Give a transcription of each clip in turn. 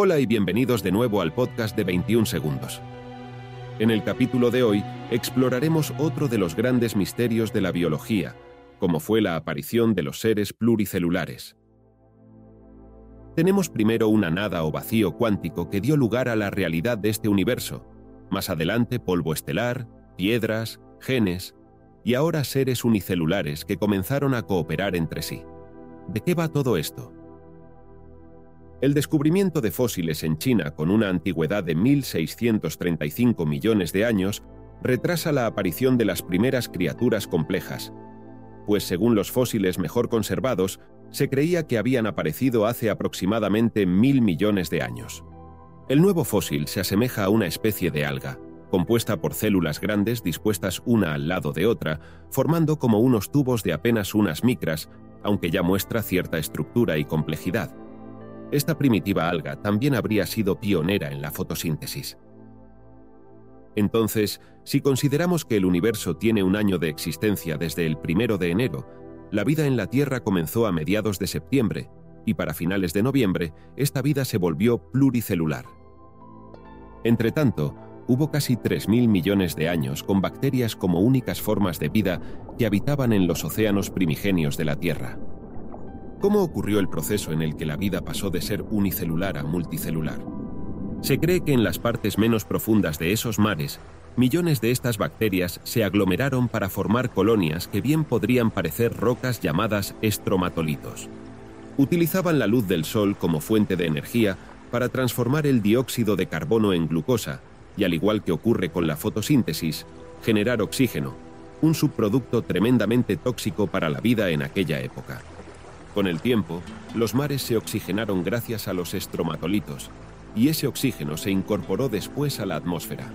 Hola y bienvenidos de nuevo al podcast de 21 segundos. En el capítulo de hoy exploraremos otro de los grandes misterios de la biología, como fue la aparición de los seres pluricelulares. Tenemos primero una nada o vacío cuántico que dio lugar a la realidad de este universo, más adelante polvo estelar, piedras, genes, y ahora seres unicelulares que comenzaron a cooperar entre sí. ¿De qué va todo esto? El descubrimiento de fósiles en China con una antigüedad de 1.635 millones de años retrasa la aparición de las primeras criaturas complejas, pues según los fósiles mejor conservados, se creía que habían aparecido hace aproximadamente mil millones de años. El nuevo fósil se asemeja a una especie de alga, compuesta por células grandes dispuestas una al lado de otra, formando como unos tubos de apenas unas micras, aunque ya muestra cierta estructura y complejidad. Esta primitiva alga también habría sido pionera en la fotosíntesis. Entonces, si consideramos que el universo tiene un año de existencia desde el primero de enero, la vida en la Tierra comenzó a mediados de septiembre, y para finales de noviembre, esta vida se volvió pluricelular. Entretanto, hubo casi 3.000 millones de años con bacterias como únicas formas de vida que habitaban en los océanos primigenios de la Tierra. ¿Cómo ocurrió el proceso en el que la vida pasó de ser unicelular a multicelular? Se cree que en las partes menos profundas de esos mares, millones de estas bacterias se aglomeraron para formar colonias que bien podrían parecer rocas llamadas estromatolitos. Utilizaban la luz del sol como fuente de energía para transformar el dióxido de carbono en glucosa y, al igual que ocurre con la fotosíntesis, generar oxígeno, un subproducto tremendamente tóxico para la vida en aquella época. Con el tiempo, los mares se oxigenaron gracias a los estromatolitos, y ese oxígeno se incorporó después a la atmósfera.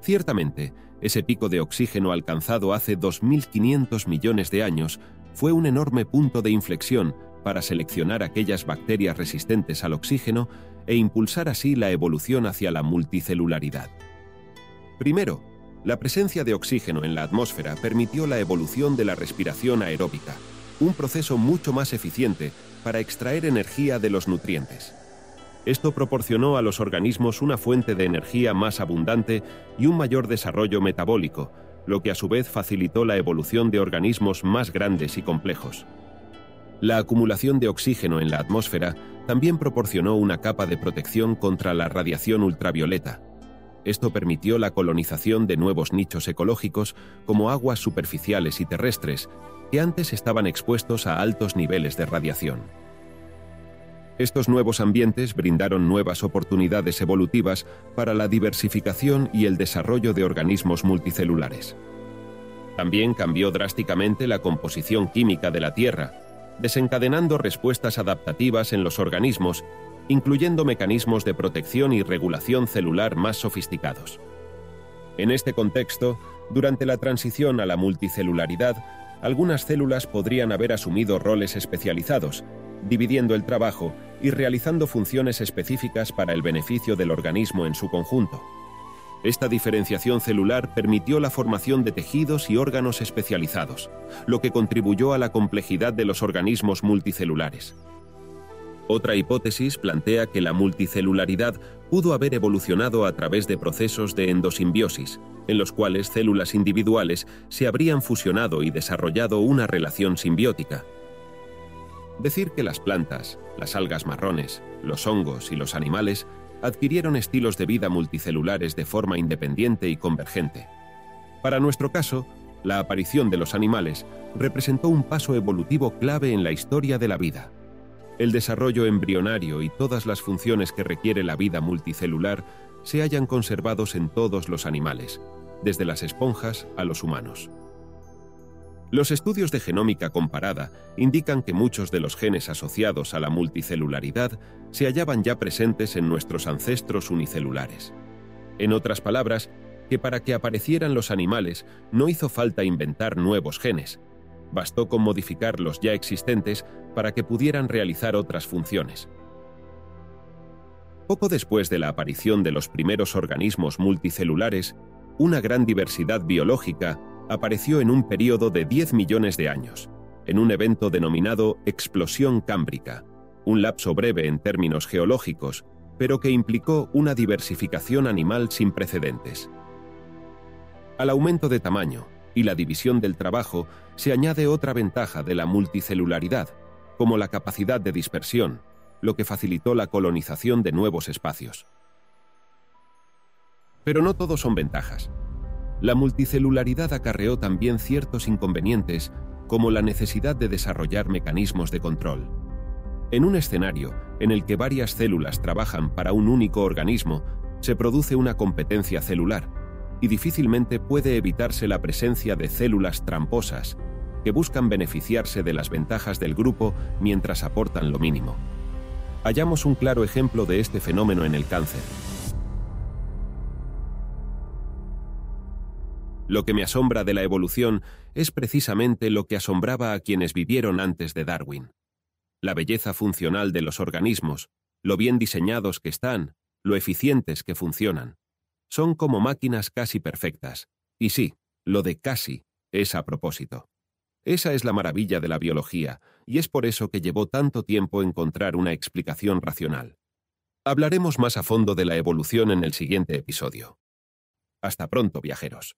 Ciertamente, ese pico de oxígeno alcanzado hace 2.500 millones de años fue un enorme punto de inflexión para seleccionar aquellas bacterias resistentes al oxígeno e impulsar así la evolución hacia la multicelularidad. Primero, la presencia de oxígeno en la atmósfera permitió la evolución de la respiración aeróbica, un proceso mucho más eficiente para extraer energía de los nutrientes. Esto proporcionó a los organismos una fuente de energía más abundante y un mayor desarrollo metabólico, lo que a su vez facilitó la evolución de organismos más grandes y complejos. La acumulación de oxígeno en la atmósfera también proporcionó una capa de protección contra la radiación ultravioleta. Esto permitió la colonización de nuevos nichos ecológicos como aguas superficiales y terrestres, que antes estaban expuestos a altos niveles de radiación. Estos nuevos ambientes brindaron nuevas oportunidades evolutivas para la diversificación y el desarrollo de organismos multicelulares. También cambió drásticamente la composición química de la Tierra, desencadenando respuestas adaptativas en los organismos, incluyendo mecanismos de protección y regulación celular más sofisticados. En este contexto, durante la transición a la multicelularidad, algunas células podrían haber asumido roles especializados, dividiendo el trabajo y realizando funciones específicas para el beneficio del organismo en su conjunto. Esta diferenciación celular permitió la formación de tejidos y órganos especializados, lo que contribuyó a la complejidad de los organismos multicelulares. Otra hipótesis plantea que la multicelularidad pudo haber evolucionado a través de procesos de endosimbiosis, en los cuales células individuales se habrían fusionado y desarrollado una relación simbiótica. Decir que las plantas, las algas marrones, los hongos y los animales adquirieron estilos de vida multicelulares de forma independiente y convergente. Para nuestro caso, la aparición de los animales representó un paso evolutivo clave en la historia de la vida. El desarrollo embrionario y todas las funciones que requiere la vida multicelular se hallan conservados en todos los animales, desde las esponjas a los humanos. Los estudios de genómica comparada indican que muchos de los genes asociados a la multicelularidad se hallaban ya presentes en nuestros ancestros unicelulares. En otras palabras, que para que aparecieran los animales no hizo falta inventar nuevos genes, bastó con modificar los ya existentes para que pudieran realizar otras funciones. Poco después de la aparición de los primeros organismos multicelulares, una gran diversidad biológica apareció en un periodo de 10 millones de años, en un evento denominado explosión cámbrica, un lapso breve en términos geológicos, pero que implicó una diversificación animal sin precedentes. Al aumento de tamaño y la división del trabajo se añade otra ventaja de la multicelularidad, como la capacidad de dispersión, lo que facilitó la colonización de nuevos espacios. Pero no todo son ventajas. La multicelularidad acarreó también ciertos inconvenientes, como la necesidad de desarrollar mecanismos de control. En un escenario en el que varias células trabajan para un único organismo, se produce una competencia celular, y difícilmente puede evitarse la presencia de células tramposas, que buscan beneficiarse de las ventajas del grupo mientras aportan lo mínimo. Hallamos un claro ejemplo de este fenómeno en el cáncer. Lo que me asombra de la evolución es precisamente lo que asombraba a quienes vivieron antes de Darwin. La belleza funcional de los organismos, lo bien diseñados que están, lo eficientes que funcionan. Son como máquinas casi perfectas. Y sí, lo de casi es a propósito. Esa es la maravilla de la biología, y es por eso que llevó tanto tiempo encontrar una explicación racional. Hablaremos más a fondo de la evolución en el siguiente episodio. Hasta pronto, viajeros.